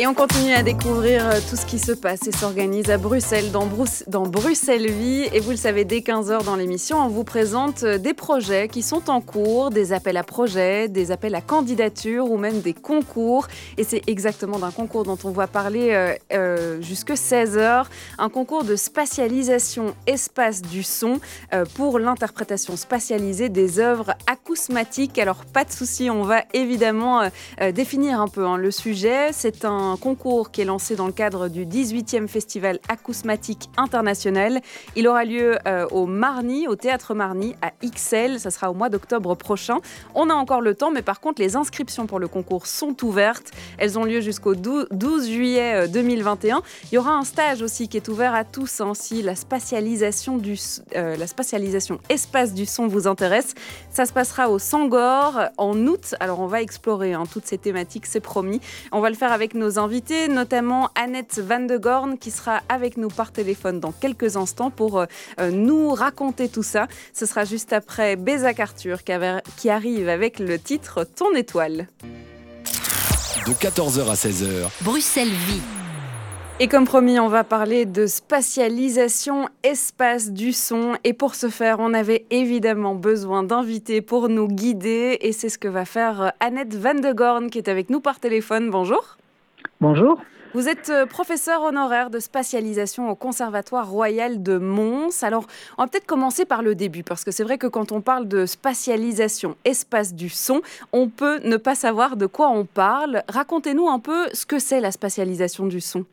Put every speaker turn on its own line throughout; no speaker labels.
Et on continue à découvrir euh, tout ce qui se passe et s'organise à Bruxelles, dans, Bruxelles Vie. Et vous le savez, dès 15h dans l'émission, on vous présente euh, des projets qui sont en cours, des appels à projets, des appels à candidature ou même des concours. Et c'est exactement d'un concours dont on va parler euh, jusque 16h. Un concours de spatialisation espace du son pour l'interprétation spatialisée des œuvres acousmatiques. Alors pas de souci, on va évidemment définir un peu hein, le sujet. C'est un un concours qui est lancé dans le cadre du 18e Festival Acousmatique International. Il aura lieu euh, au Marny, au Théâtre Marny, à XL. Ça sera au mois d'octobre prochain. On a encore le temps, mais par contre, les inscriptions pour le concours sont ouvertes. Elles ont lieu jusqu'au 12 juillet 2021. Euh, Il y aura un stage aussi qui est ouvert à tous. Hein, si la spatialisation, du, euh, la spatialisation espace du son vous intéresse, ça se passera au Sangor en août. Alors, on va explorer hein, toutes ces thématiques, c'est promis. On va le faire avec nos invités, notamment Annette Van de Gorn qui sera avec nous par téléphone dans quelques instants pour euh, nous raconter tout ça. Ce sera juste après Bézac Arthur qui arrive avec le titre Ton étoile.
De 14h à 16h.
Bruxelles vit.
Et comme promis, on va parler de spatialisation espace du son. Et pour ce faire, on avait évidemment besoin d'invités pour nous guider. Et c'est ce que va faire Annette Van de Gorn qui est avec nous par téléphone. Bonjour.
Bonjour.
Vous êtes euh, professeur honoraire de spatialisation au Conservatoire royal de Mons. Alors, on va peut-être commencer par le début, parce que c'est vrai que quand on parle de spatialisation, espace du son, on peut ne pas savoir de quoi on parle. Racontez-nous un peu ce que c'est la spatialisation du son.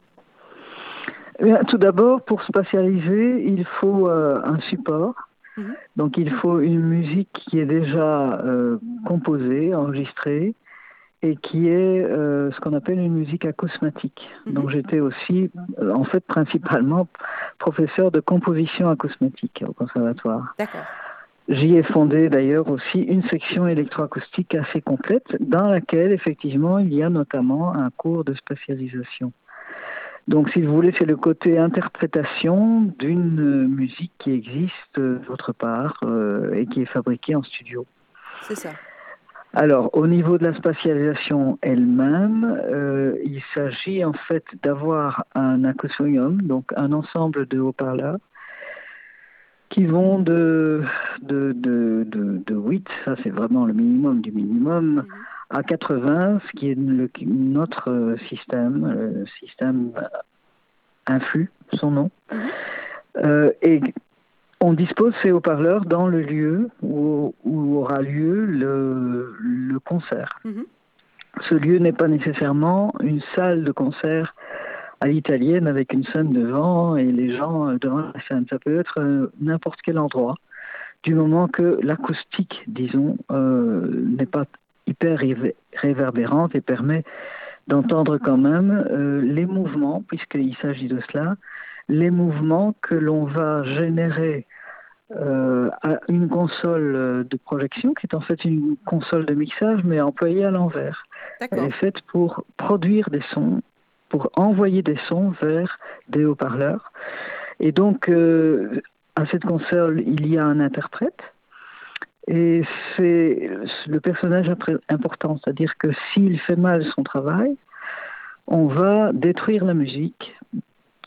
Eh tout d'abord, pour spatialiser, il faut euh, un support. Mhm. Donc, il faut une musique qui est déjà euh, composée, enregistrée, et qui est euh, ce qu'on appelle une musique acousmatique. Mhm. Donc j'étais aussi, euh, en fait, principalement professeur de composition acousmatique au conservatoire.
D'accord.
J'y ai fondé d'ailleurs aussi une section électroacoustique assez complète dans laquelle effectivement il y a notamment un cours de spatialisation. Donc si vous voulez, c'est le côté interprétation d'une musique qui existe d'autre part euh, et qui est fabriquée en studio.
C'est ça.
Alors, au niveau de la spatialisation elle-même, euh, il s'agit en fait d'avoir un acousmonium, donc un ensemble de haut-parleurs, qui vont de, de, de, de, 8, ça c'est vraiment le minimum du minimum, à 80, ce qui est notre système, le système influx, son nom. Mhm. Euh, et on dispose ces haut-parleurs dans le lieu où, aura lieu le, concert. Mhm. Ce lieu n'est pas nécessairement une salle de concert à l'italienne avec une scène devant et les gens devant la scène. Ça peut être euh, n'importe quel endroit, du moment que l'acoustique, disons, euh, n'est pas hyper réverbérante et permet d'entendre quand même euh, les mouvements, puisqu'il s'agit de cela, les mouvements que l'on va générer euh, à une console de projection qui est en fait une console de mixage mais employée à l'envers. Elle est faite pour produire des sons, pour envoyer des sons vers des haut-parleurs. Et donc euh, à cette console il y a un interprète. Et c'est le personnage important, c'est-à-dire que s'il fait mal son travail, on va détruire la musique,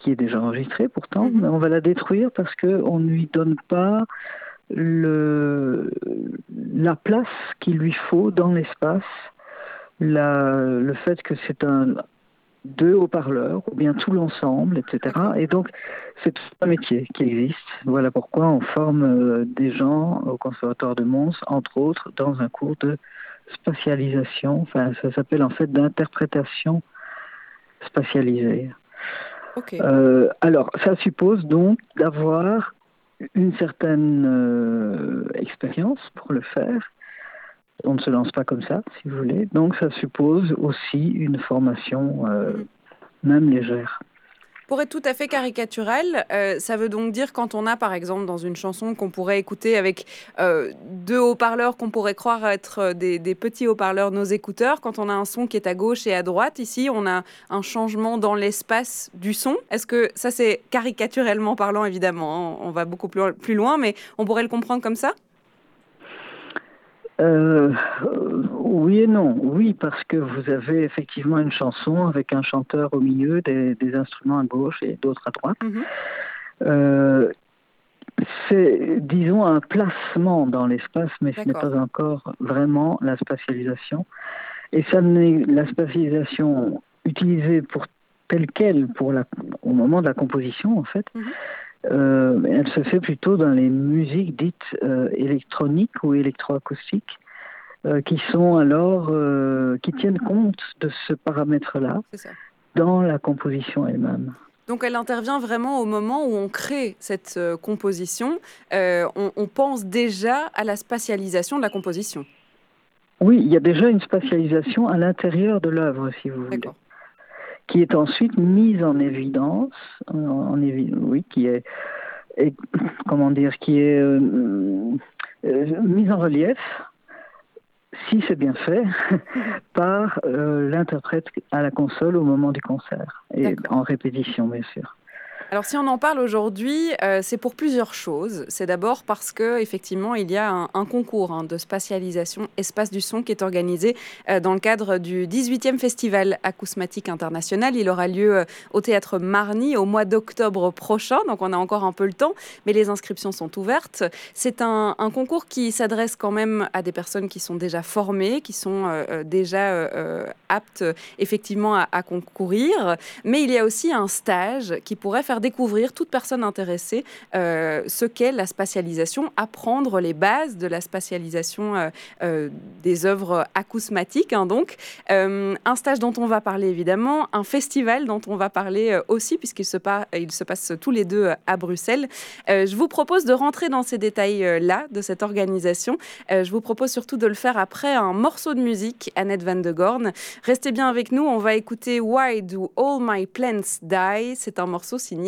qui est déjà enregistrée pourtant, mhm. mais on va la détruire parce qu'on ne lui donne pas le, la place qu'il lui faut dans l'espace, le fait que c'est un deux haut-parleurs, ou bien tout l'ensemble, etc. Et donc, c'est tout un métier qui existe. Voilà pourquoi on forme euh, des gens au Conservatoire de Mons, entre autres, dans un cours de spatialisation. Enfin, ça s'appelle en fait d'interprétation spatialisée. Euh, alors, ça suppose donc d'avoir une certaine euh, expérience pour le faire. On ne se lance pas comme ça, si vous voulez. Donc, ça suppose aussi une formation, euh, même légère.
Pour être tout à fait caricatural, euh, ça veut donc dire quand on a par exemple dans une chanson qu'on pourrait écouter avec euh, deux haut-parleurs qu'on pourrait croire être euh, des, petits haut-parleurs, nos écouteurs, quand on a un son qui est à gauche et à droite, ici on a un changement dans l'espace du son. Est-ce que ça c'est caricaturellement parlant évidemment, hein, on va beaucoup plus, loin, mais on pourrait le comprendre comme ça?
Oui et non. Oui, parce que vous avez effectivement une chanson avec un chanteur au milieu, des, instruments à gauche et d'autres à droite. Mhm. Euh, c'est, disons, un placement dans l'espace, mais ce n'est pas encore vraiment la spatialisation. Et ça n'est la spatialisation utilisée pour telle qu'elle pour la, au moment de la composition, en fait. Mhm. Euh, elle se fait plutôt dans les musiques dites euh, électroniques ou électroacoustiques, euh, qui sont alors, qui tiennent compte de ce paramètre-là dans la composition elle-même.
Donc elle intervient vraiment au moment où on crée cette composition. On, on, pense déjà à la spatialisation de la composition.
Oui, il y a déjà une spatialisation à l'intérieur de l'œuvre, si vous voulez qui est ensuite mise en évidence, en, oui, qui est, comment dire, qui est euh, euh, mise en relief, si c'est bien fait, par euh, l'interprète à la console au moment du concert et en répétition, bien sûr.
Alors si on en parle aujourd'hui, euh, c'est pour plusieurs choses. C'est d'abord parce que effectivement il y a un, concours hein, de spatialisation espace du son qui est organisé euh, dans le cadre du 18e festival acousmatique international. Il aura lieu euh, au théâtre Marny au mois d'octobre prochain, donc on a encore un peu le temps, mais les inscriptions sont ouvertes. C'est un, concours qui s'adresse quand même à des personnes qui sont déjà formées, qui sont déjà aptes effectivement à, à concourir, mais il y a aussi un stage qui pourrait faire découvrir toute personne intéressée euh, ce qu'est la spatialisation, apprendre les bases de la spatialisation euh, euh, des œuvres acousmatiques. Hein, donc, un stage dont on va parler évidemment, un festival dont on va parler aussi, puisqu'il se, passe tous les deux à Bruxelles. je vous propose de rentrer dans ces détails-là de cette organisation. je vous propose surtout de le faire après un morceau de musique, Annette Van de Gorn. Restez bien avec nous, on va écouter Why Do All My Plants Die? C'est un morceau signé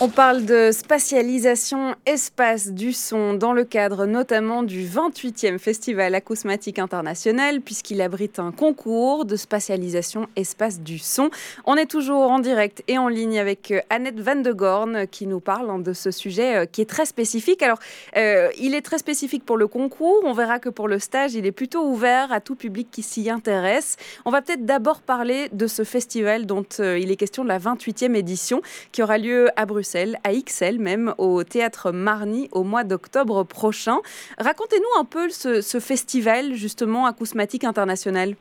On parle de spatialisation espace du son dans le cadre notamment du 28e Festival acousmatique international puisqu'il abrite un concours de spatialisation espace du son. On est toujours en direct et en ligne avec euh, Annette Van de Gorn qui nous parle de ce sujet euh, qui est très spécifique. Alors, euh, il est très spécifique pour le concours. On verra que pour le stage, il est plutôt ouvert à tout public qui s'y intéresse. On va peut-être d'abord parler de ce festival dont il est question de la 28e édition qui aura lieu à Bruxelles à XL même, au théâtre Marny au mois d'octobre prochain. Racontez-nous un peu ce, festival justement acousmatique international.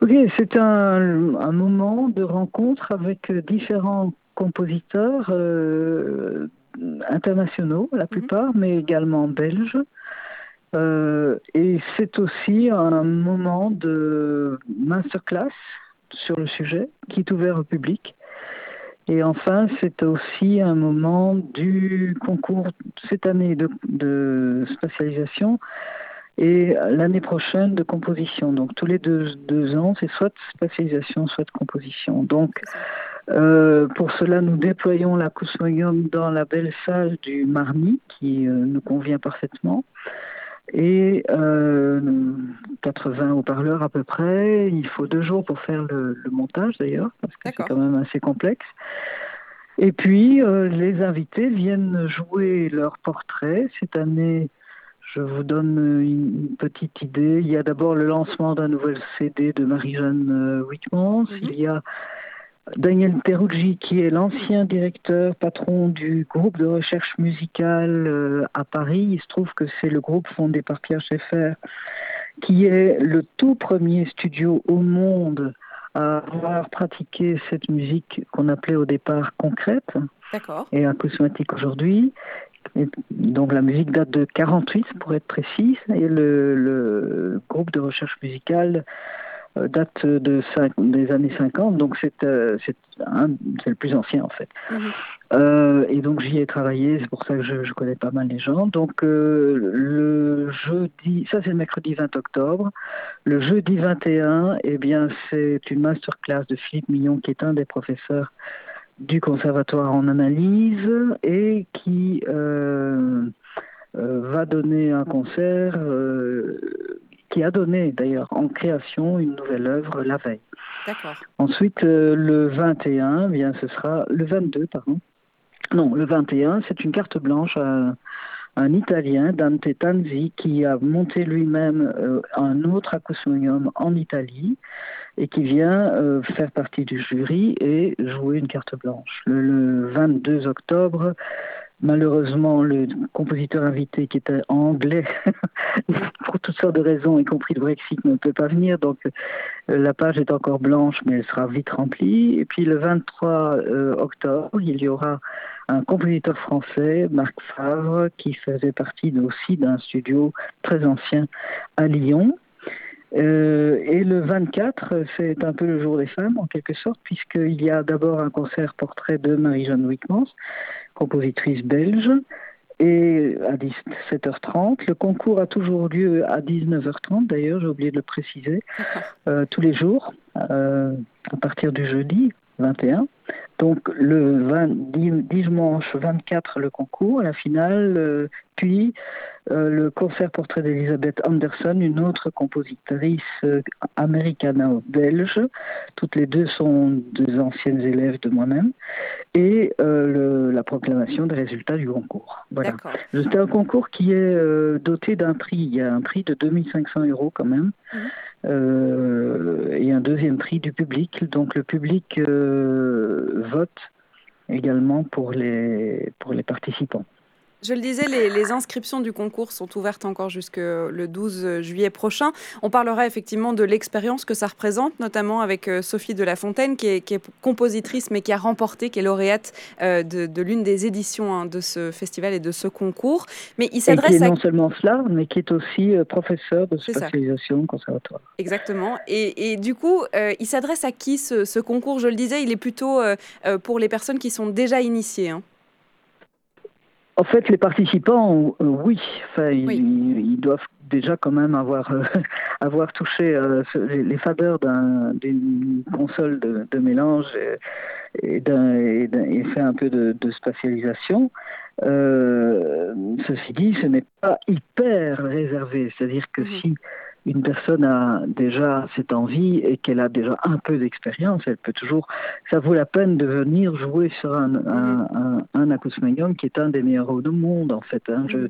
Ok, c'est un, moment de rencontre avec différents compositeurs euh, internationaux, la mhm. plupart, mais également belges. Euh, et c'est aussi un moment de masterclass sur le sujet qui est ouvert au public. Et enfin, c'est aussi un moment du concours cette année de, spatialisation et l'année prochaine de composition. Donc tous les deux, ans, c'est soit spatialisation, soit composition. Donc euh, pour cela, nous déployons la dans la belle salle du Marny, qui euh, nous convient parfaitement et euh, 80 haut-parleurs à peu près. Il faut deux jours pour faire le, montage d'ailleurs, parce que c'est quand même assez complexe. Et puis, euh, les invités viennent jouer leur portrait. Cette année, je vous donne une petite idée. Il y a d'abord le lancement d'un nouvel CD de Marie-Jeanne euh, Wittmans. Mhm. Il y a Daniel Peruggi, qui est l'ancien directeur, patron du groupe de recherche musicale euh, à Paris. Il se trouve que c'est le groupe fondé par Pierre Schaeffer, qui est le tout premier studio au monde à avoir pratiqué cette musique qu'on appelait au départ concrète et acousmatique aujourd'hui. donc la musique date de 48 pour être précise et le, le groupe de recherche musicale date de des années 50, donc c'est le plus ancien en fait. Mhm. et donc j'y ai travaillé, c'est pour ça que je, connais pas mal les gens. Donc le jeudi, ça c'est le mercredi 20 octobre. Le jeudi 21, eh bien c'est une masterclass de Philippe Millon qui est un des professeurs du conservatoire en analyse et qui euh, euh, va donner un concert euh, qui a donné d'ailleurs en création une nouvelle œuvre la veille. Ensuite, le 21, eh bien ce sera le 22, pardon. Non, le 21, c'est une carte blanche à un Italien, Dante Tanzi, qui a monté lui-même un autre acousmonium en Italie et qui vient euh, faire partie du jury et jouer une carte blanche. Le, 22 octobre, malheureusement, le compositeur invité qui était anglais, pour toutes sortes de raisons, y compris le Brexit, ne peut pas venir. Donc euh, la page est encore blanche, mais elle sera vite remplie. Et puis le 23 euh, octobre, il y aura un compositeur français, Marc Favre, qui faisait partie aussi d'un studio très ancien à Lyon euh, et le 24, c'est un peu le jour des femmes en quelque sorte, puisqu'il y a d'abord un concert portrait de Marie-Jeanne Wickmans, compositrice belge, et à 17h30. Le concours a toujours lieu à 19h30, d'ailleurs, j'ai oublié de le préciser, euh, tous les jours, euh, à partir du jeudi 21. Donc le 20, dimanche 24, le concours, la finale, puis le concert portrait d'Elisabeth Anderson, une autre compositrice euh, américano-belge. Toutes les deux sont deux anciennes élèves de moi-même. Et euh, la proclamation des résultats du concours. Voilà. C'est un concours qui est doté d'un prix. Il y a un prix de 2500 euros quand même. Mhm. et un deuxième prix du public. Donc le public vote également pour les, pour les participants.
Je le disais, les, inscriptions du concours sont ouvertes encore jusque le 12 juillet prochain. On parlera effectivement de l'expérience que ça représente, notamment avec euh, Sophie de la Fontaine, qui est, compositrice, mais qui a remporté, qui est lauréate euh, de, l'une des éditions hein, de ce festival et de ce concours.
Mais il s'adresse à... non seulement cela, mais qui est aussi euh, professeur de spécialisation conservatoire.
Exactement. Et, du coup, il s'adresse à qui ce, concours? Je le disais, il est plutôt pour les personnes qui sont déjà initiées. Hein.
En fait, les participants, euh, oui. Enfin, Ils, doivent déjà quand même avoir, euh, avoir touché euh, les, faveurs d'une console de, mélange et, et, fait un peu de, spatialisation. ceci dit, ce n'est pas hyper réservé. C'est-à-dire que mhm. si une personne a déjà cette envie et qu'elle a déjà un peu d'expérience, elle peut toujours, ça vaut la peine de venir jouer sur un, un, un, qui est un des meilleurs au monde en fait. Hein. Je,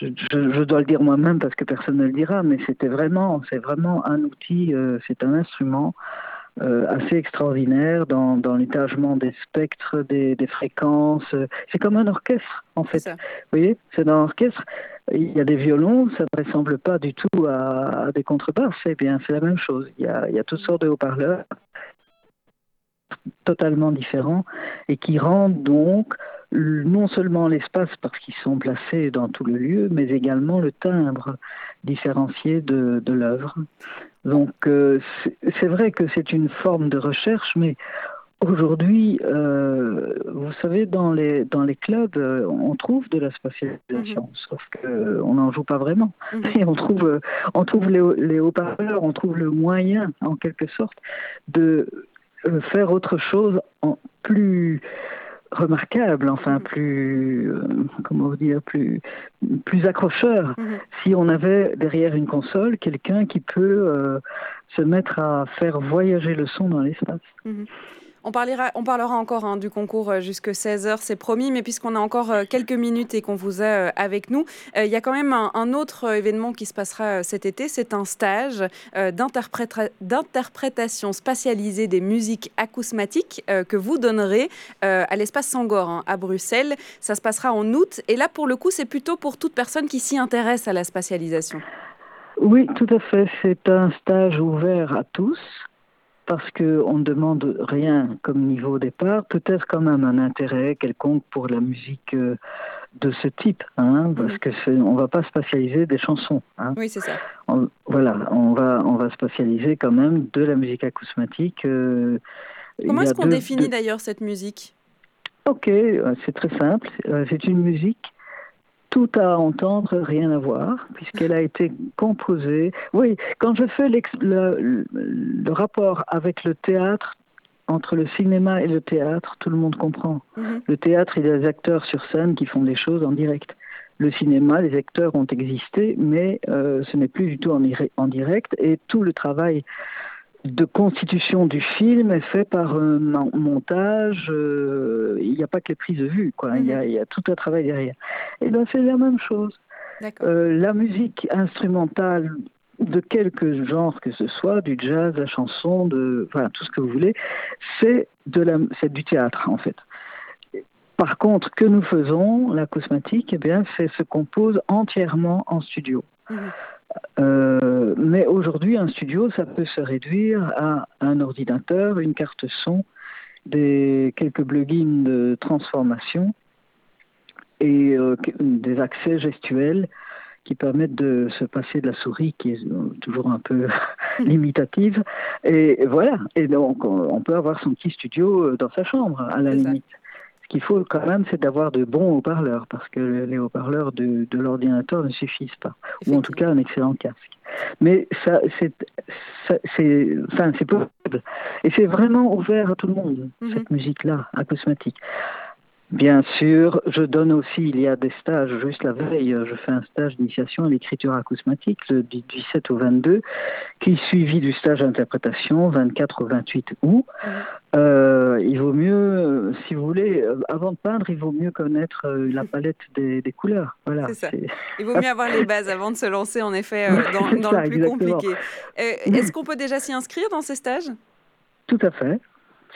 je, je, dois le dire moi-même parce que personne ne le dira, mais c'était vraiment, c'est vraiment un outil, euh, c'est un instrument. Euh, assez extraordinaire dans, dans l'étagement des spectres, des, des fréquences. C'est comme un orchestre, en fait. Vous voyez, c'est un orchestre. Il y a des violons, ça ne ressemble pas du tout à, des contrebasses. Eh bien, c'est la même chose. Il y a, il y a toutes sortes de haut-parleurs totalement différents et qui rendent donc non seulement l'espace parce qu'ils sont placés dans tout le lieu, mais également le timbre différencié de, de l'œuvre. Donc euh, c'est vrai que c'est une forme de recherche, mais Aujourd'hui, euh, vous savez, dans les, dans les clubs, euh, on trouve de la spatialisation, mhm. sauf qu'on n'en joue pas vraiment. Mhm. Et on trouve, on trouve les, les haut-parleurs, on trouve le moyen, en quelque sorte, de faire autre chose en plus remarquable, enfin mm. plus, euh, comment dire, plus, plus accrocheur. Mm-hmm. Si on avait derrière une console quelqu'un qui peut euh, se mettre à faire voyager le son dans l'espace.
Mm-hmm. On parlera, on parlera encore hein, du concours euh, jusque 16h, c'est promis, mais puisqu'on a encore euh, quelques minutes et qu'on vous a euh, avec nous, il y a quand même un, autre événement qui se passera cet été, c'est un stage d'interprétation spatialisée des musiques acousmatiques que vous donnerez à l'espace Sangor hein, à Bruxelles. Ça se passera en août, et là pour le coup c'est plutôt pour toute personne qui s'y intéresse à la spatialisation.
Oui, tout à fait, c'est un stage ouvert à tous. Parce qu'on ne demande rien comme niveau au départ, peut-être quand même un intérêt quelconque pour la musique euh, de ce type, hein, parce mhm. que on va pas spatialiser des chansons.
Hein. Oui, c'est ça.
voilà, on va on va spatialiser quand même de la musique acousmatique.
Euh, Comment est-ce qu'on définit d'ailleurs cette musique?
Ok, euh, c'est très simple. C'est une musique tout à entendre, rien à voir, puisqu'elle a été composée. Oui, quand je fais le, rapport avec le théâtre, entre le cinéma et le théâtre, tout le monde comprend. Mhm. Le théâtre, il y a des acteurs sur scène qui font des choses en direct. Le cinéma, les acteurs ont existé, mais euh, ce n'est plus du tout en, en, direct, et tout le travail de constitution du film est fait par un montage. Euh, il n'y a pas que les prises de vue, quoi. Il, y a, tout un travail derrière. Et bien, c'est la même chose. Euh, la musique instrumentale de quelque genre que ce soit, du jazz, la chanson, de, enfin, tout ce que vous voulez, c'est de la, c'est du théâtre en fait. Par contre, que nous faisons, la cosmétique, eh bien, c'est se compose entièrement en studio. Mhm. Euh, mais aujourd'hui, un studio, ça peut se réduire à un ordinateur, une carte son, des quelques plugins de transformation et euh, des accès gestuels qui permettent de se passer de la souris qui est toujours un peu limitative. Et voilà. Et donc, on peut avoir son petit studio euh, dans sa chambre, à la limite. Ce qu'il faut quand même, c'est d'avoir de bons haut-parleurs, parce que les haut-parleurs de, l'ordinateur ne suffisent pas, ou en tout cas un excellent casque. Mais ça, c'est, enfin, c'est possible. Et c'est vraiment ouvert à tout le monde, mhm. cette musique-là, acousmatique. Bien sûr, je donne aussi, il y a des stages, juste la veille, je fais un stage d'initiation à l'écriture acousmatique du 17 au 22, qui est suivi du stage d'interprétation 24 au 28 août. Euh, il vaut mieux, si vous voulez, euh, avant de peindre, il vaut mieux connaître euh, la palette des, couleurs. Voilà,
ça. Il vaut mieux avoir les bases avant de se lancer, en effet, dans, le plus compliqué. Est-ce qu'on peut déjà s'y inscrire dans ces stages?
Tout à fait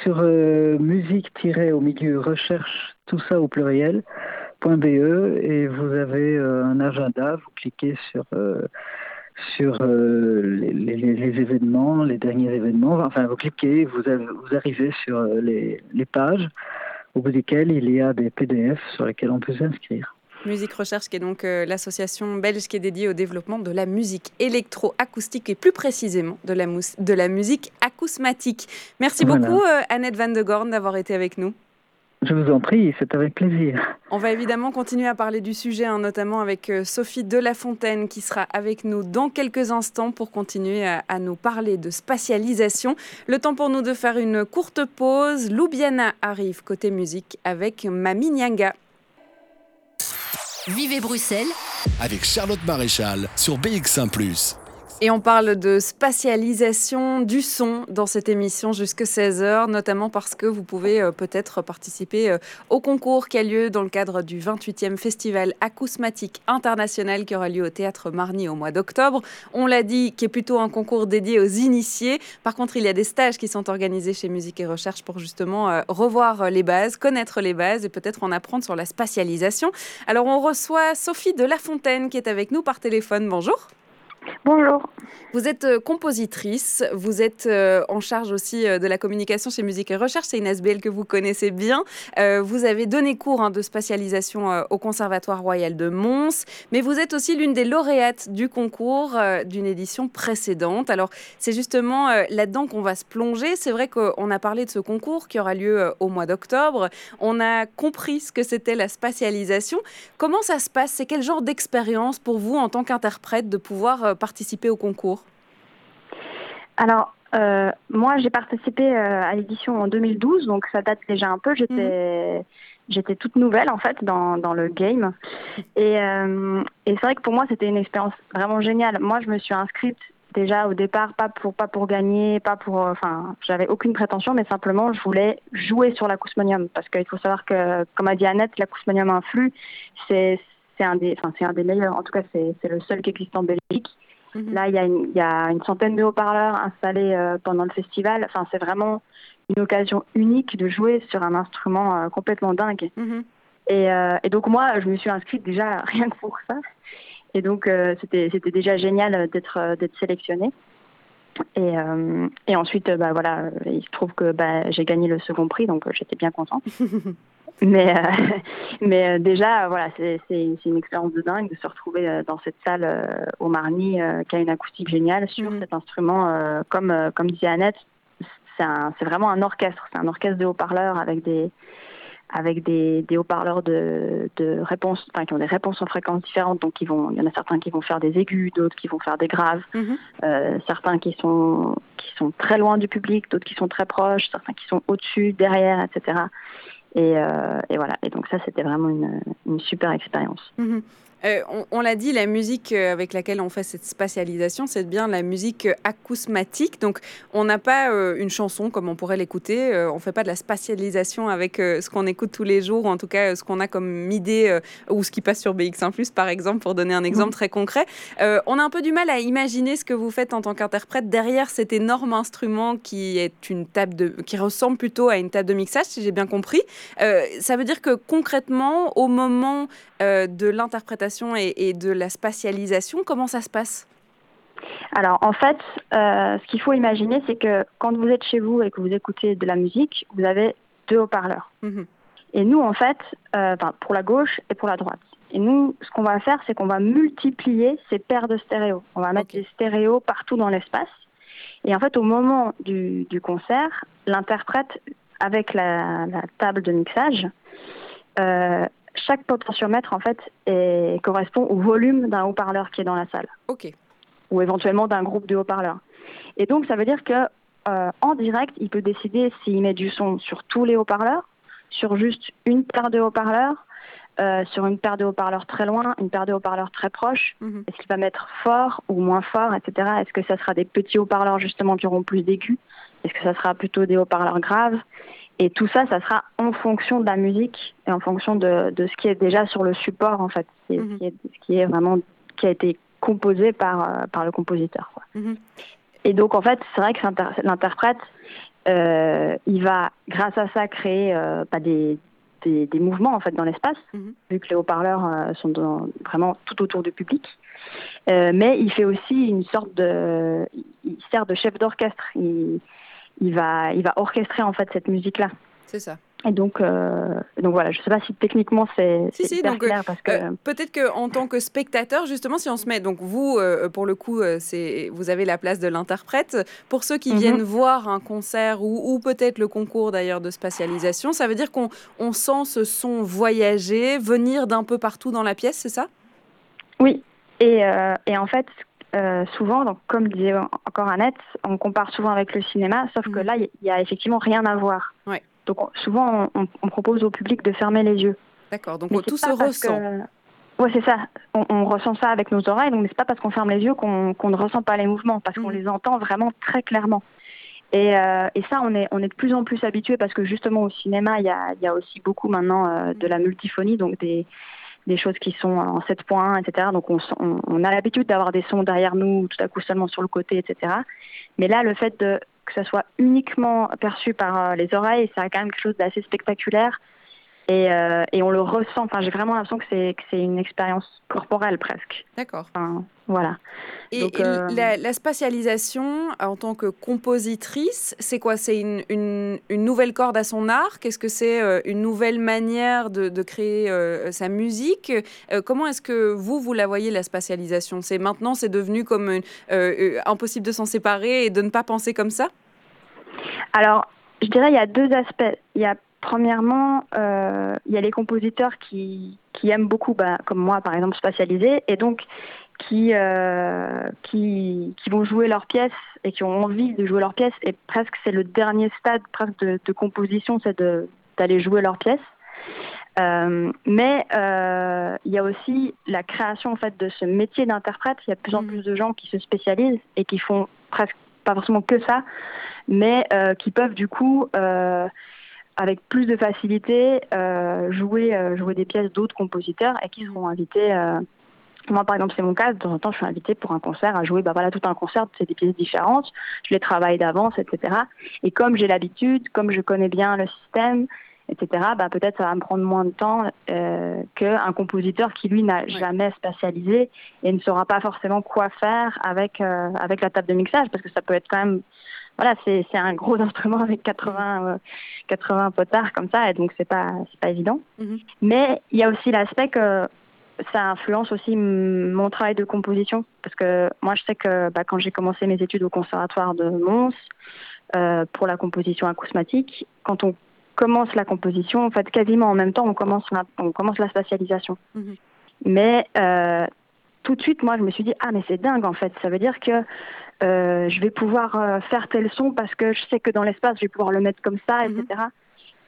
sur euh, musique au milieu recherche, tout ça au pluriel, .be, et vous avez euh, un agenda, vous cliquez sur, euh, sur les, événements, les derniers événements, enfin vous cliquez, vous, vous arrivez sur les, les pages au bout desquelles il y a des PDF sur lesquels on peut s'inscrire.
Musique Recherche, qui est donc euh, l'association belge qui est dédiée au développement de la musique électro-acoustique et plus précisément de la, de la musique acousmatique. Merci beaucoup euh, Annette Van de Gorn d'avoir été avec nous.
Je vous en prie, c'est avec plaisir.
On va évidemment continuer à parler du sujet, hein, notamment avec euh, Sophie Delafontaine qui sera avec nous dans quelques instants pour continuer à, à, nous parler de spatialisation. Le temps pour nous de faire une courte pause. Loubiana arrive côté musique avec Mami Nyanga.
Vivez Bruxelles. Avec Charlotte Maréchal sur BX1 ⁇
et on parle de spatialisation du son dans cette émission jusqu'à 16h, notamment parce que vous pouvez euh, peut-être participer euh, au concours qui a lieu dans le cadre du 28e Festival Acousmatique International qui aura lieu au Théâtre Marny au mois d'octobre. On l'a dit, qui est plutôt un concours dédié aux initiés. Par contre, il y a des stages qui sont organisés chez Musique et Recherche pour justement euh, revoir les bases, connaître les bases et peut-être en apprendre sur la spatialisation. Alors, on reçoit Sophie de Lafontaine qui est avec nous par téléphone. Bonjour.
Bonjour.
Vous êtes euh, compositrice, vous êtes euh, en charge aussi euh, de la communication chez Musique et Recherche, c'est une SBL que vous connaissez bien. Vous avez donné cours hein, de spatialisation au Conservatoire Royal de Mons, mais vous êtes aussi l'une des lauréates du concours d'une édition précédente. Alors c'est justement là-dedans qu'on va se plonger. C'est vrai qu'on a parlé de ce concours qui aura lieu au mois d'octobre. On a compris ce que c'était la spatialisation. Comment ça se passe? C'est quel genre d'expérience pour vous en tant qu'interprète de pouvoir participer au concours
Alors, euh, moi, j'ai participé euh, à l'édition en 2012, donc ça date déjà un peu. J'étais, mhm. j'étais toute nouvelle en fait dans, dans le game, et, euh, et c'est vrai que pour moi, c'était une expérience vraiment géniale. Moi, je me suis inscrite déjà au départ pas pour pas pour gagner, pas pour, enfin, j'avais aucune prétention, mais simplement je voulais jouer sur l'acousmonium parce qu'il faut savoir que, comme a dit Annette, l'acousmonium influe, c'est c'est un des, enfin c'est un des meilleurs. En tout cas, c'est c'est le seul qui existe en Belgique. Mhm. Là, il y, a une, il y, a une, centaine de haut-parleurs installés euh, pendant le festival. Enfin, c'est vraiment une occasion unique de jouer sur un instrument euh, complètement dingue. Mhm. Et, euh, et, donc moi, je me suis inscrite déjà rien que pour ça. Et donc c'était c'était déjà génial d'être d'être sélectionnée. Et, et ensuite, bah, voilà, il se trouve que bah, j'ai gagné le second prix, donc j'étais bien contente. Mais, euh, mais euh, déjà, voilà, c'est une expérience de dingue de se retrouver euh, dans cette salle au Marny qui a une acoustique géniale sur mhm. cet instrument. comme, comme disait Annette, c'est vraiment un orchestre. C'est un orchestre de haut-parleurs avec des, avec des, des haut-parleurs de, de réponses, enfin, qui ont des réponses en fréquences différentes. Donc, ils vont, il y en a certains qui vont faire des aigus, d'autres qui vont faire des graves, mhm. certains qui sont, qui sont très loin du public, d'autres qui sont très proches, certains qui sont au-dessus, derrière, etc. Et, euh, et, voilà. Et donc ça, c'était vraiment une, une super expérience.
Mhm. Euh, on, l'a dit, la musique euh, avec laquelle on fait cette spatialisation, c'est bien la musique euh, acousmatique. Donc, on n'a pas une chanson comme on pourrait l'écouter. on ne fait pas de la spatialisation avec ce qu'on écoute tous les jours, ou en tout cas ce qu'on a comme idée, ou ce qui passe sur BX1+, par exemple, pour donner un exemple très concret. on a un peu du mal à imaginer ce que vous faites en tant qu'interprète derrière cet énorme instrument qui est une table de, qui ressemble plutôt à une table de mixage, si j'ai bien compris. ça veut dire que concrètement, au moment de l'interprétation et, de la spatialisation. Comment ça se passe?
Alors en fait, euh, ce qu'il faut imaginer, c'est que quand vous êtes chez vous et que vous écoutez de la musique, vous avez deux haut-parleurs. Mhm. Et nous, en fait, euh, pour la gauche et pour la droite. Et nous, ce qu'on va faire, c'est qu'on va multiplier ces paires de stéréos. On va mettre des stéréos partout dans l'espace. Et en fait, au moment du, concert, l'interprète, avec la, table de mixage, euh, chaque potentiomètre en fait correspond au volume d'un haut-parleur qui est dans la salle.
Ok.
Ou éventuellement d'un groupe de haut-parleurs. Et donc ça veut dire que euh, en direct, il peut décider s'il met du son sur tous les haut-parleurs, sur juste une paire de haut-parleurs, euh, sur une paire de haut-parleurs très loin, une paire de haut-parleurs très proche. Mhm. Est-ce qu'il va mettre fort ou moins fort, etc. Est-ce que ça sera des petits haut-parleurs justement qui auront plus d'aigus? Est-ce que ça sera plutôt des haut-parleurs graves? Et tout ça, ça sera en fonction de la musique et en fonction de, de ce qui est déjà sur le support, en fait, ce qui est, ce qui est vraiment qui a été composé par, euh, par le compositeur. Quoi. Mhm. Et donc, en fait, c'est vrai que l'interprète, euh, il va, grâce à ça, créer euh, pas des, des, des, mouvements en fait dans l'espace, mhm. vu que les haut-parleurs euh, sont vraiment tout autour du public. mais il fait aussi une sorte de, il sert de chef d'orchestre. Il, il va, il va orchestrer en fait cette musique-là.
C'est ça.
Et donc, euh, donc voilà, je ne sais pas si techniquement c'est si, si, hyper clair parce que euh,
peut-être que en tant que spectateur, justement, si on se met, donc vous, euh, pour le coup, c'est vous avez la place de l'interprète. Pour ceux qui mhm. viennent voir un concert ou, ou peut-être le concours d'ailleurs de spatialisation, ça veut dire qu'on on sent ce son voyager, venir d'un peu partout dans la pièce, c'est ça?
Oui. Et, et en fait, euh, souvent, donc, comme disait encore Annette, on compare souvent avec le cinéma, sauf que mhm. là, il n'y a effectivement rien à voir. Donc souvent, on, propose au public de fermer les yeux.
D'accord, donc tout se ressent.
Oui, c'est ça. On, ressent ça avec nos oreilles, donc c'est pas parce qu'on ferme les yeux qu'on ne ressent pas les mouvements, parce qu'on mhm. les entend vraiment très clairement. Et, euh, et, ça, on est, on est de plus en plus habitué parce que justement au cinéma, il y a, y a aussi beaucoup maintenant euh, de la multiphonie, donc des, des choses qui sont en 7.1, etc. Donc on, on, a l'habitude d'avoir des sons derrière nous, tout à coup seulement sur le côté, etc. Mais là, le fait de, que ça soit uniquement perçu par euh, les oreilles, ça a quand même quelque chose d'assez spectaculaire. Et, euh, et, on le ressent. Enfin, j'ai vraiment l'impression que c'est que c'est une expérience corporelle presque.
D'accord.
voilà.
Et, euh, la, spatialisation en tant que compositrice, c'est quoi? C'est une, une, une, nouvelle corde à son arc Est-ce que c'est euh, une nouvelle manière de, de créer sa musique? Comment est-ce que vous vous la voyez la spatialisation? C'est maintenant c'est devenu comme impossible de s'en séparer et de ne pas penser comme ça?
Alors, je dirais il y a deux aspects. Il y a Premièrement, euh, il y a les compositeurs qui, qui aiment beaucoup, bah, comme moi par exemple, spatialiser, et donc qui, euh, qui, qui, vont jouer leurs pièces et qui ont envie de jouer leurs pièces. Et presque c'est le dernier stade presque de, de composition, c'est d'aller jouer leurs pièces. Euh, mais il y a aussi la création en fait de ce métier d'interprète. Il y a de plus en mmh. plus de gens qui se spécialisent et qui font presque pas forcément que ça, mais qui peuvent du coup avec plus de facilité euh, jouer, euh, jouer des pièces d'autres compositeurs et qui seront invités. Euh, moi, par exemple, c'est mon cas. De temps en temps, je suis invitée pour un concert à jouer bah, voilà, tout un concert, c'est des pièces différentes. Je les travaille d'avance, etc. Et comme j'ai l'habitude, comme je connais bien le système, etc., bah, peut-être ça va me prendre moins de temps euh, qu'un compositeur qui, lui, n'a jamais spatialisé et ne saura pas forcément quoi faire avec, euh, avec la table de mixage, parce que ça peut être quand même... Voilà, c'est un gros instrument avec 80, 80 euh, potards comme ça, et donc c'est pas, pas évident. Mm-hmm. Mais il y a aussi l'aspect que ça influence aussi mon travail de composition, parce que moi je sais que bah, quand j'ai commencé mes études au conservatoire de Mons, euh, pour la composition acousmatique, quand on commence la composition, en fait, quasiment en même temps, on commence la, on commence la spatialisation. Mhm. Mais euh, tout de suite, moi, je me suis dit, ah, mais c'est dingue, en fait. Ça veut dire que euh, je vais pouvoir euh, faire tel son parce que je sais que dans l'espace, je vais pouvoir le mettre comme ça, etc. Mhm.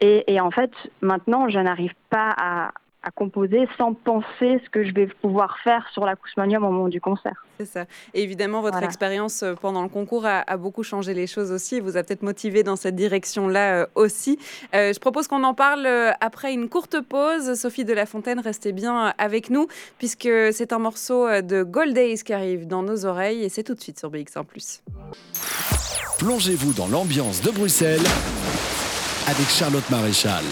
Et, et, en fait, maintenant, je n'arrive pas à, à composer sans penser ce que je vais pouvoir faire sur l'acousmonium au moment du concert.
C'est ça. Et évidemment, votre expérience euh, pendant le concours a, beaucoup changé les choses aussi. Vous a peut-être motivé dans cette direction-là euh, aussi. Euh, je propose qu'on en parle après une courte pause. Sophie de la Fontaine, restez bien avec nous puisque c'est un morceau de Gold Days qui arrive dans nos oreilles et c'est tout de suite sur BX1+.
Plongez-vous dans l'ambiance de Bruxelles avec Charlotte Maréchal.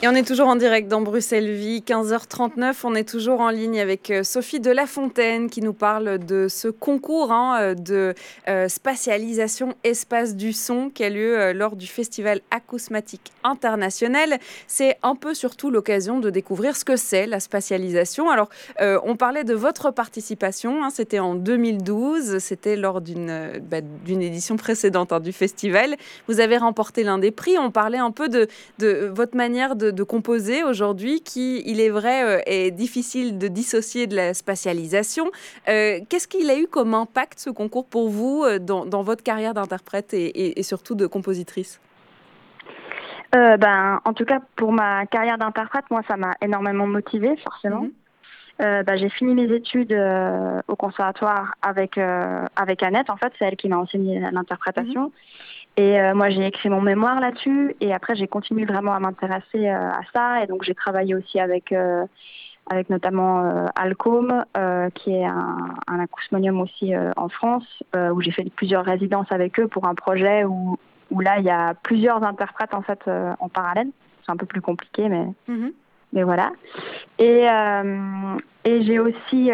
Et on est toujours en direct dans Bruxelles Vie, 15h39. On est toujours en ligne avec euh, Sophie de Lafontaine qui nous parle de ce concours hein, euh, de euh, spatialisation espace du son qui a lieu lors du festival Acousmatique International. C'est un peu surtout l'occasion de découvrir ce que c'est la spatialisation. Alors, on parlait de votre participation. Hein, c'était en 2012. C'était lors d'une bah, édition précédente hein, du festival. Vous avez remporté l'un des prix. On parlait un peu de, de votre manière de de, composer aujourd'hui qui, il est vrai, euh, est difficile de dissocier de la spatialisation. Euh, qu'est-ce qu'il a eu comme impact ce concours pour vous euh, dans, votre carrière d'interprète et, surtout de compositrice?
Ben, en tout cas, pour ma carrière d'interprète, moi, ça m'a énormément motivée, forcément. Mhm. Ben, j'ai fini mes études au conservatoire avec avec Annette. En fait, c'est elle qui m'a enseigné l'interprétation. Mhm. Et euh, moi, j'ai écrit mon mémoire là-dessus. Et après, j'ai continué vraiment à m'intéresser euh, à ça. Et donc, j'ai travaillé aussi avec, euh, avec notamment Alcom, qui est un, un acousmonium aussi en France, où j'ai fait plusieurs résidences avec eux pour un projet où, où là, il y a plusieurs interprètes en fait en parallèle. C'est un peu plus compliqué, mais. Mm-hmm. Mais voilà. Et, et j'ai aussi,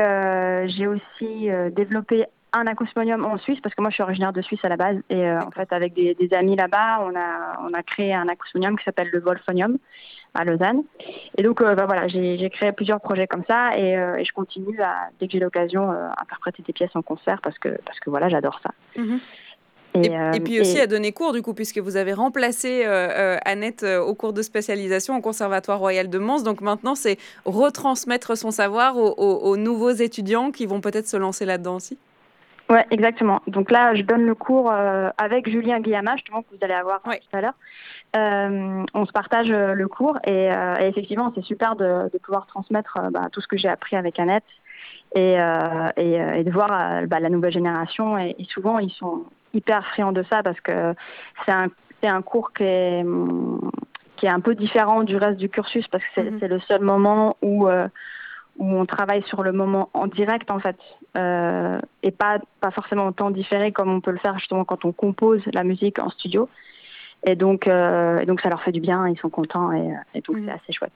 j'ai aussi développé un acousmonium en Suisse parce que moi je suis originaire de Suisse à la base et euh, en fait avec des, amis là-bas on a on a créé un acousmonium qui s'appelle le Wolfonium à Lausanne et donc euh, bah, voilà j'ai créé plusieurs projets comme ça et, euh, et je continue à dès que j'ai l'occasion interpréter des pièces en concert parce que parce que voilà j'adore ça.
Mhm. Et, puis aussi à donner cours, du coup, puisque vous avez remplacé Annette au cours de spécialisation au Conservatoire Royal de Mons. Donc maintenant, c'est retransmettre son savoir aux nouveaux étudiants qui vont peut-être se lancer là-dedans aussi.
Ouais, exactement. Donc là, je donne le cours euh, avec Julien Guillama, justement, que vous allez avoir tout à l'heure. Euh, on se partage euh, le cours et, effectivement, c'est super de, pouvoir transmettre bah, tout ce que j'ai appris avec Annette et, et, de voir bah, la nouvelle génération. Et, souvent, ils sont hyper friands de ça parce que c'est un, un cours qui est, qui est un peu différent du reste du cursus parce que c'est mm-hmm. le seul moment où où on travaille sur le moment en direct en fait euh, et pas pas forcément en temps différé comme on peut le faire justement quand on compose la musique en studio et donc euh, et donc ça leur fait du bien ils sont contents et, et donc mm. c'est assez chouette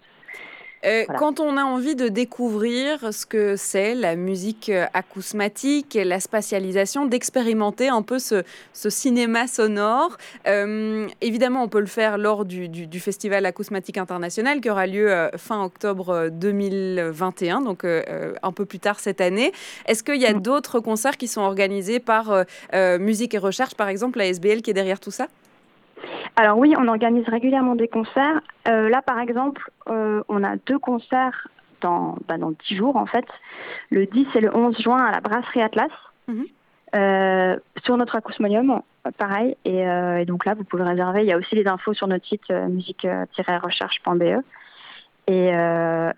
euh, quand on a envie de découvrir ce que c'est la musique euh, acousmatique, la spatialisation, d'expérimenter un peu ce, cinéma sonore, euh, évidemment, on peut le faire lors du, Festival Acousmatique International qui aura lieu fin octobre 2021, donc un peu plus tard cette année. Est-ce qu'il y a mm. d'autres concerts qui sont organisés par Musique et Recherche, par exemple, la SBL qui est derrière tout ça?
Alors oui, on organise régulièrement des concerts. Euh, là, par exemple, euh, on a deux concerts dans, bah, dans 10 jours, en fait. Le 10 et le 11 juin à la Brasserie Atlas, mhm. euh, sur notre acousmonium, pareil. Et, donc là, vous pouvez réserver. Il y a aussi les infos sur notre site musique-recherche.be. Et,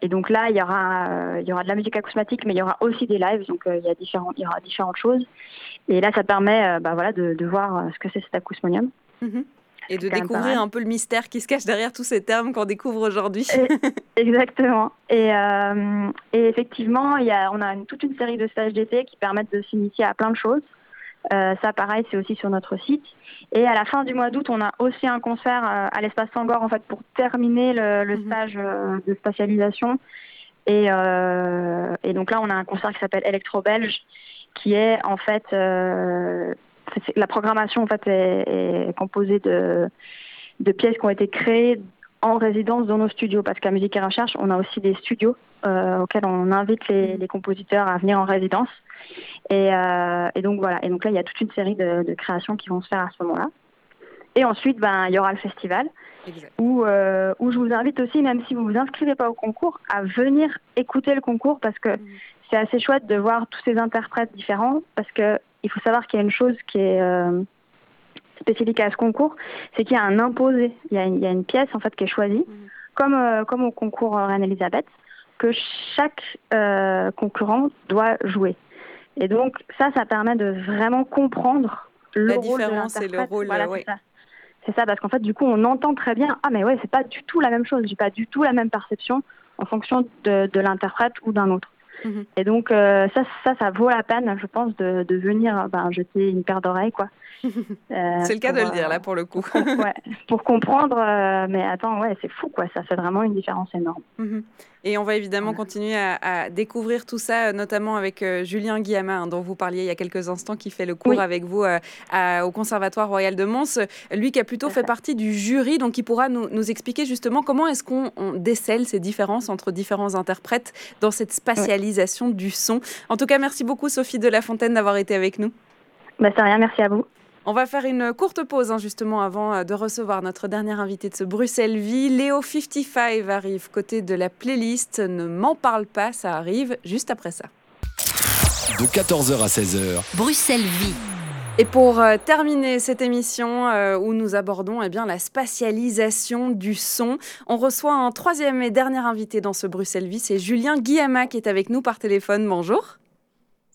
et, donc là, il y aura, il y aura de la musique acousmatique, mais il y aura aussi des lives. Donc il y a différents, il y aura différentes choses. Et là, ça permet, bah, voilà, de, de voir ce que c'est cet acousmonium. Mhm
et de découvrir un peu le mystère qui se cache derrière tous ces termes qu'on découvre aujourd'hui.
Exactement. Et, euh, et effectivement, il y a, on a toute une série de stages d'été qui permettent de s'initier à plein de choses. ça, pareil, c'est aussi sur notre site. Et à la fin du mois d'août, on a aussi un concert à l'espace Sangor en fait pour terminer le, mhm. stage de spatialisation. Et, et, donc là, on a un concert qui s'appelle Electro Belge, qui est en fait la programmation en fait est, composée de, de pièces qui ont été créées en résidence dans nos studios parce qu'à Musique et Recherche, on a aussi des studios euh, auxquels on invite les, les, compositeurs à venir en résidence. Et, euh, et, donc voilà. Et donc là, il y a toute une série de, de créations qui vont se faire à ce moment-là. Et ensuite, ben, il y aura le festival où, euh, où je vous invite aussi, même si vous vous inscrivez pas au concours, à venir écouter le concours parce que mmh. C'est assez chouette de voir tous ces interprètes différents parce que il faut savoir qu'il y a une chose qui est euh, spécifique à ce concours, c'est qu'il y a un imposé. Il y a, une, il y a une pièce en fait qui est choisie, mhm. comme, euh, comme au concours Reine-Elisabeth, que chaque euh, concurrent doit jouer. Et donc ça, ça permet de vraiment comprendre le
La
rôle
différence et le rôle.
Voilà, c'est ça. C'est ça, parce qu'en fait, du coup, on entend très bien. Ah, mais ouais, c'est pas du tout la même chose. J'ai pas du tout la même perception en fonction de, de l'interprète ou d'un autre. Mhm. Et donc, euh, ça, ça, ça vaut la peine, je pense, de, de venir ben, jeter une paire d'oreilles, quoi.
Euh, c'est le cas de le dire, là, pour le coup.
pour, ouais, pour comprendre, euh, mais attends, ouais, c'est fou, quoi. Ça fait vraiment une différence énorme.
Mhm. Et on va évidemment continuer à, découvrir tout ça, notamment avec Julien Guillama, hein, dont vous parliez il y a quelques instants, qui fait le cours avec vous au Conservatoire Royal de Mons. Lui qui a plutôt fait partie du jury, donc il pourra nous, nous expliquer justement comment est-ce qu'on décèle ces différences entre différents interprètes dans cette spatialisation du son. En tout cas, merci beaucoup Sophie de La Fontaine d'avoir été avec nous.
Bah, c'est rien, merci à vous.
On va faire une courte pause hein, justement avant euh, de recevoir notre dernier invité de ce Bruxelles Vie. Léo 55 arrive côté de la playlist. Ne m'en parle pas, ça arrive juste après ça.
De 14h à 16h.
Bruxelles Vie.
Et pour euh, terminer cette émission euh, où nous abordons eh bien, la spatialisation du son, on reçoit un troisième et dernier invité dans ce Bruxelles Vie, c'est Julien Guillama qui est avec nous par téléphone. Bonjour.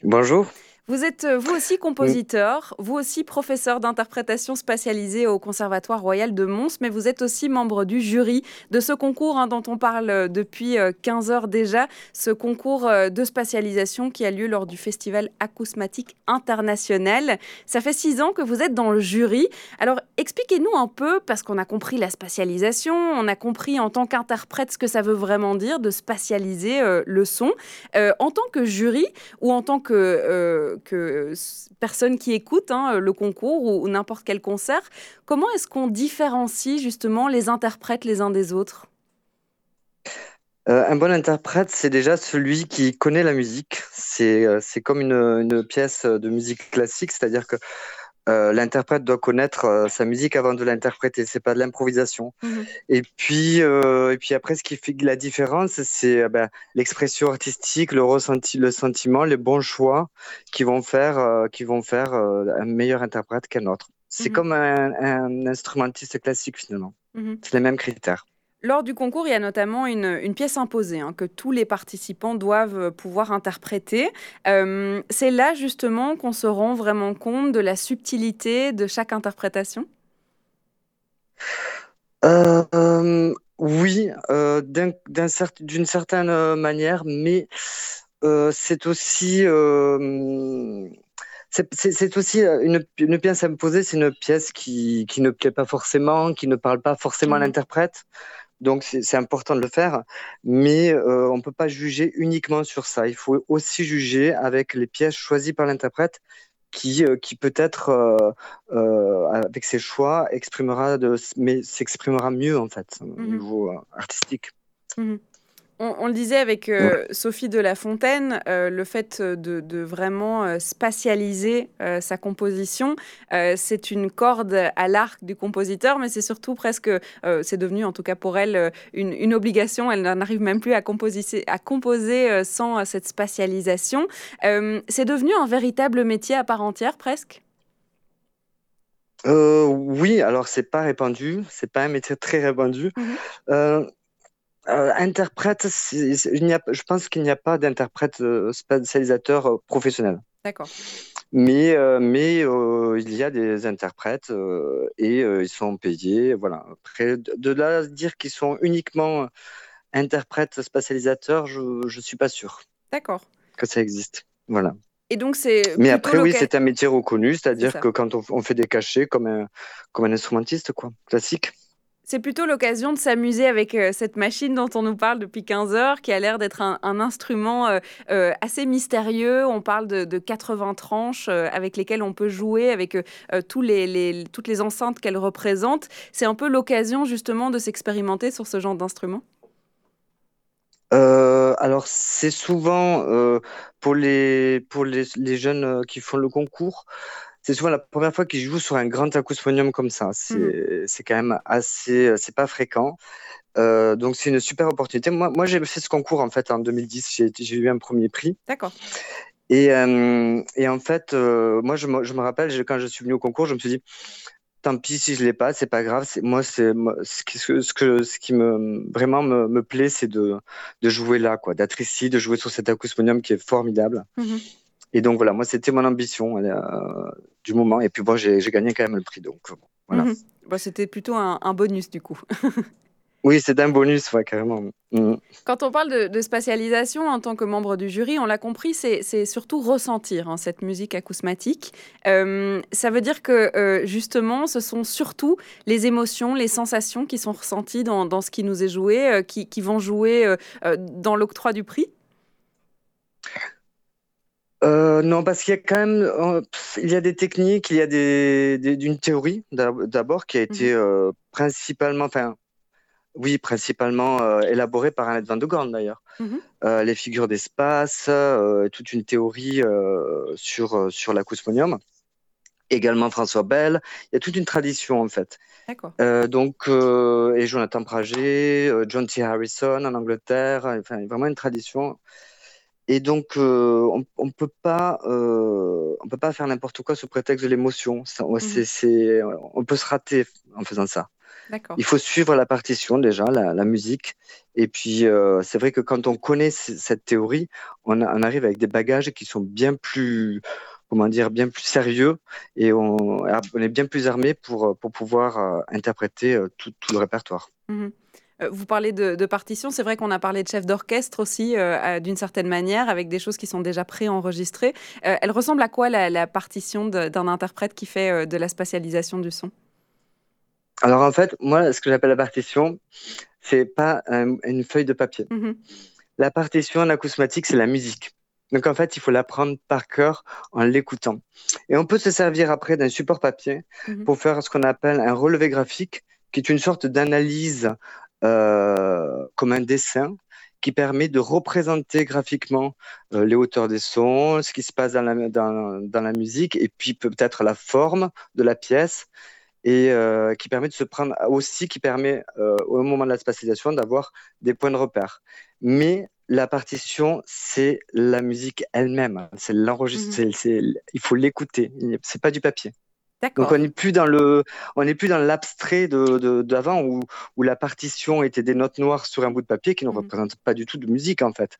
Bonjour.
Vous êtes euh, vous aussi compositeur, vous aussi professeur d'interprétation spatialisé au Conservatoire royal de Mons, mais vous êtes aussi membre du jury de ce concours hein, dont on parle euh, depuis 15 euh, heures déjà, ce concours de spatialisation qui a lieu lors du Festival Acousmatique International. Ça fait six ans que vous êtes dans le jury. Alors expliquez-nous un peu, parce qu'on a compris la spatialisation, on a compris en tant qu'interprète ce que ça veut vraiment dire de spatialiser le son. en tant que jury ou en tant que que personne qui écoute hein, le concours ou, n'importe quel concert, comment est-ce qu'on différencie justement les interprètes les uns des autres?
Euh, un bon interprète, c'est déjà celui qui connaît la musique. C'est euh, comme une, une, pièce de musique classique, c'est-à-dire que euh, l'interprète doit connaître euh, sa musique avant de l'interpréter. C'est pas de l'improvisation. Mhm. Et puis, euh, et puis après, ce qui fait la différence, c'est ben, l'expression artistique, le ressenti, le sentiment, les bons choix qui vont faire, qui vont faire un meilleur interprète qu'un autre. C'est mhm. comme un, instrumentiste classique finalement. Mhm. C'est les mêmes critères.
Lors du concours, il y a notamment une, pièce imposée hein, que tous les participants doivent pouvoir interpréter. Euh, c'est là justement qu'on se rend vraiment compte de la subtilité de chaque interprétation?
Euh, Oui, euh, d'une certaine manière, mais c'est aussi c'est aussi une, une, pièce imposée, c'est une pièce qui, qui, ne plaît pas forcément, qui ne parle pas forcément à mmh. l'interprète. Donc c'est important de le faire, mais euh, on ne peut pas juger uniquement sur ça. Il faut aussi juger avec les pièces choisies par l'interprète qui, euh, qui peut-être, euh, avec ses choix, exprimera de, mais s'exprimera mieux en fait, au mmh niveau artistique.
Mmh on, le disait avec euh, Sophie de la Fontaine, euh, le fait de, vraiment euh, spatialiser sa composition, c'est une corde à l'arc du compositeur, mais c'est surtout presque, c'est devenu en tout cas pour elle une, obligation. Elle n'arrive même plus à composer, à composer sans cette spatialisation. c'est devenu un véritable métier à part entière presque?
oui, alors c'est pas répandu, c'est pas un métier très répandu. Mmh euh, interprète, il a, je pense qu'il n'y a pas d'interprète euh, spécialisateur euh, professionnel.
D'accord.
Mais, mais il y a des interprètes et ils sont payés. Voilà. Après, de, là dire qu'ils sont uniquement interprètes spécialisateurs, je ne suis pas sûr.
D'accord.
Que ça existe. Voilà.
Et donc c'est.
Mais après, oui, c'est un métier reconnu, c'est-à-dire que quand on, fait des cachets comme un, comme un instrumentiste, quoi, classique.
C'est plutôt l'occasion de s'amuser avec euh, cette machine dont on nous parle depuis 15 heures, qui a l'air d'être un, instrument euh, euh, assez mystérieux. On parle de, 80 tranches avec lesquelles on peut jouer, avec toutes les enceintes qu'elle représente. C'est un peu l'occasion justement de s'expérimenter sur ce genre d'instrument?
Alors c'est souvent pour les, jeunes qui font le concours, c'est souvent la première fois qu'ils jouent sur un grand acousmonium comme ça. Mmh. C'est quand même assez, c'est pas fréquent. Euh, donc c'est une super opportunité. Moi, moi j'ai fait ce concours en fait en 2010. J'ai eu un premier prix.
D'accord.
Et, euh, et, en fait, euh, moi je me, je me, rappelle quand je suis venu au concours, je me suis dit tant pis si je l'ai pas, c'est pas grave. Moi c'est ce qui, ce, que, ce qui me vraiment me, me plaît, c'est de, de jouer là, quoi, d'être ici, de jouer sur cet acousmonium qui est formidable. Mmh et donc voilà, moi c'était mon ambition euh, du moment. Et puis bon, j'ai gagné quand même le prix. Donc voilà.
Mhm. c'était plutôt un, bonus du coup.
oui, c'est un bonus, ouais, carrément. Mhm.
Quand on parle de, spatialisation en tant que membre du jury, on l'a compris, c'est surtout ressentir hein, cette musique acousmatique. Euh, ça veut dire que euh, justement, ce sont surtout les émotions, les sensations qui sont ressenties dans, dans ce qui nous est joué, qui, qui, vont jouer dans l'octroi du prix?
Euh, non, parce qu'il y a quand même, euh, il y a des techniques, il y a des, d'une théorie d'abord qui a été mhm. euh, principalement, enfin, oui, principalement élaborée par Annette van de Gorn d'ailleurs. Mhm. les figures d'espace, toute une théorie sur sur l'acousmonium. Également François Bell. Il y a toute une tradition en fait.
D'accord.
donc et Jonathan Prager, John T. Harrison en Angleterre. Enfin, vraiment une tradition. Et donc, euh, on ne peut, pas, euh, on peut pas faire n'importe quoi sous prétexte de l'émotion. Mmh. on peut se rater en faisant ça. Il faut suivre la partition déjà, la, musique. Et puis, euh, c'est vrai que quand on connaît cette théorie, on, arrive avec des bagages qui sont bien plus, comment dire, bien plus sérieux et on, est bien plus armé pour, pour pouvoir interpréter tout, le répertoire.
Mmh euh, vous parlez de, partition, c'est vrai qu'on a parlé de chef d'orchestre aussi, euh, d'une certaine manière, avec des choses qui sont déjà préenregistrées. Euh, elle ressemble à quoi la, partition d'un interprète qui fait de la spatialisation du son?
Alors en fait, moi, ce que j'appelle la partition, c'est pas une feuille de papier. Mmh la partition en acousmatique, c'est la musique. Donc en fait, il faut l'apprendre par cœur en l'écoutant. Et on peut se servir après d'un support papier mmh pour faire ce qu'on appelle un relevé graphique, qui est une sorte d'analyse euh, comme un dessin qui permet de représenter graphiquement euh, les hauteurs des sons, ce qui se passe dans la, dans, dans la musique, et puis peut-être la forme de la pièce, et euh, qui permet de se prendre aussi, qui permet au moment de la spatialisation d'avoir des points de repère. Mais la partition, c'est la musique elle-même, c'est l'enregistrement, mmh il faut l'écouter, c'est pas du papier. Donc on n'est plus dans le, on n'est plus dans l'abstrait de d'avant où, où la partition était des notes noires sur un bout de papier qui ne mmh. représentent pas du tout de musique en fait.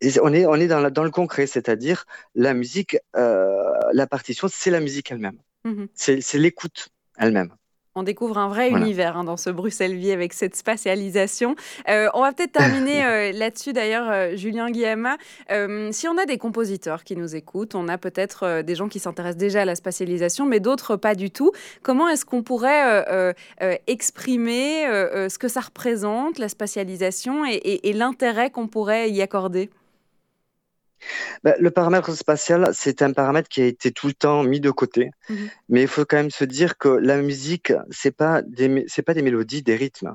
Et on est on est dans, dans le concret, c'est-à-dire la musique, euh, la partition, c'est la musique elle-même. Mmh c'est l'écoute elle-même.
On découvre un vrai univers hein, dans ce Bruxelles Vie avec cette spatialisation. Euh, on va peut-être terminer euh, là-dessus d'ailleurs, euh, Julien Guillaume. si on a des compositeurs qui nous écoutent, on a peut-être des gens qui s'intéressent déjà à la spatialisation, mais d'autres pas du tout. Comment est-ce qu'on pourrait exprimer ce que ça représente, la spatialisation, et l'intérêt qu'on pourrait y accorder?
Le paramètre spatial, c'est un paramètre qui a été tout le temps mis de côté. Mmh Mais il faut quand même se dire que la musique, c'est pas des, c'est pas des mélodies, des rythmes.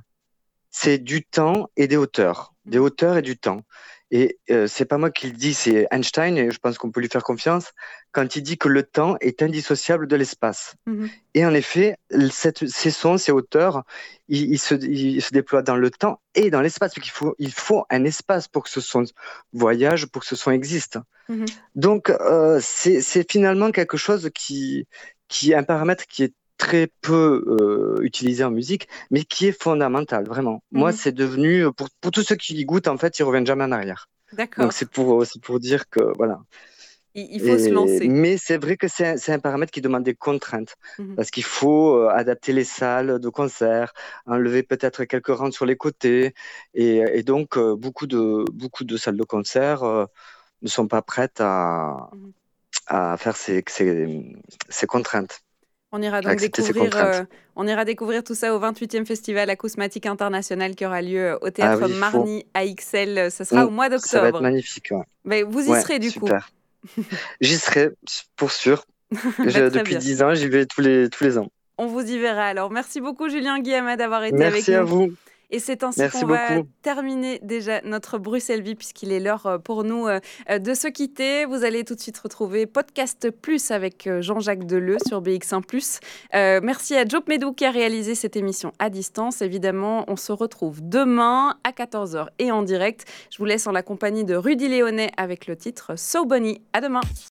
C'est du temps et des hauteurs. Des hauteurs et du temps. Et euh, c'est pas moi qui le dis, c'est Einstein, et je pense qu'on peut lui faire confiance, quand il dit que le temps est indissociable de l'espace. Mmh et en effet, cette, ces sons, ces hauteurs, ils, se, se, déploient dans le temps et dans l'espace, parce qu'il faut, il faut un espace pour que ce son voyage, pour que ce son existe. Mmh Donc, euh, c'est finalement quelque chose qui, qui est un paramètre qui est très peu euh, utilisé en musique, mais qui est fondamental, vraiment. Moi, mhm. c'est devenu, pour, pour, tous ceux qui y goûtent, en fait, ils reviennent jamais en arrière.
D'accord.
Donc, c'est pour, pour dire que, voilà.
Il, faut se lancer.
Mais c'est vrai que c'est un, un, paramètre qui demande des contraintes, mhm. parce qu'il faut euh, adapter les salles de concert, enlever peut-être quelques rangs sur les côtés, et, et donc euh, beaucoup, de, beaucoup de salles de concert ne sont pas prêtes à, mhm à faire ces, contraintes.
On ira donc découvrir, euh, on ira découvrir tout ça au 28e Festival Acousmatique International qui aura lieu au ah théâtre Marny à XL. Ce sera mm, au mois d'octobre. Ça
va être magnifique.
Mais vous y serez du
super. coup. J'y serai pour sûr. depuis 10 ans, j'y vais tous les, tous les ans.
On vous y verra alors. Merci beaucoup Julien Guillaume d'avoir été avec
nous.
Merci
à vous.
Et c'est ainsi qu'on va terminer déjà notre Bruxelles Vie, puisqu'il est l'heure euh, pour nous euh, euh, de se quitter. Vous allez tout de suite retrouver Podcast Plus avec Jean-Jacques Deleu sur BX1 Plus. merci à Job Medou qui a réalisé cette émission à distance. Évidemment, on se retrouve demain à 14h et en direct. Je vous laisse en la compagnie de Rudy Léonet avec le titre So Bunny. À demain.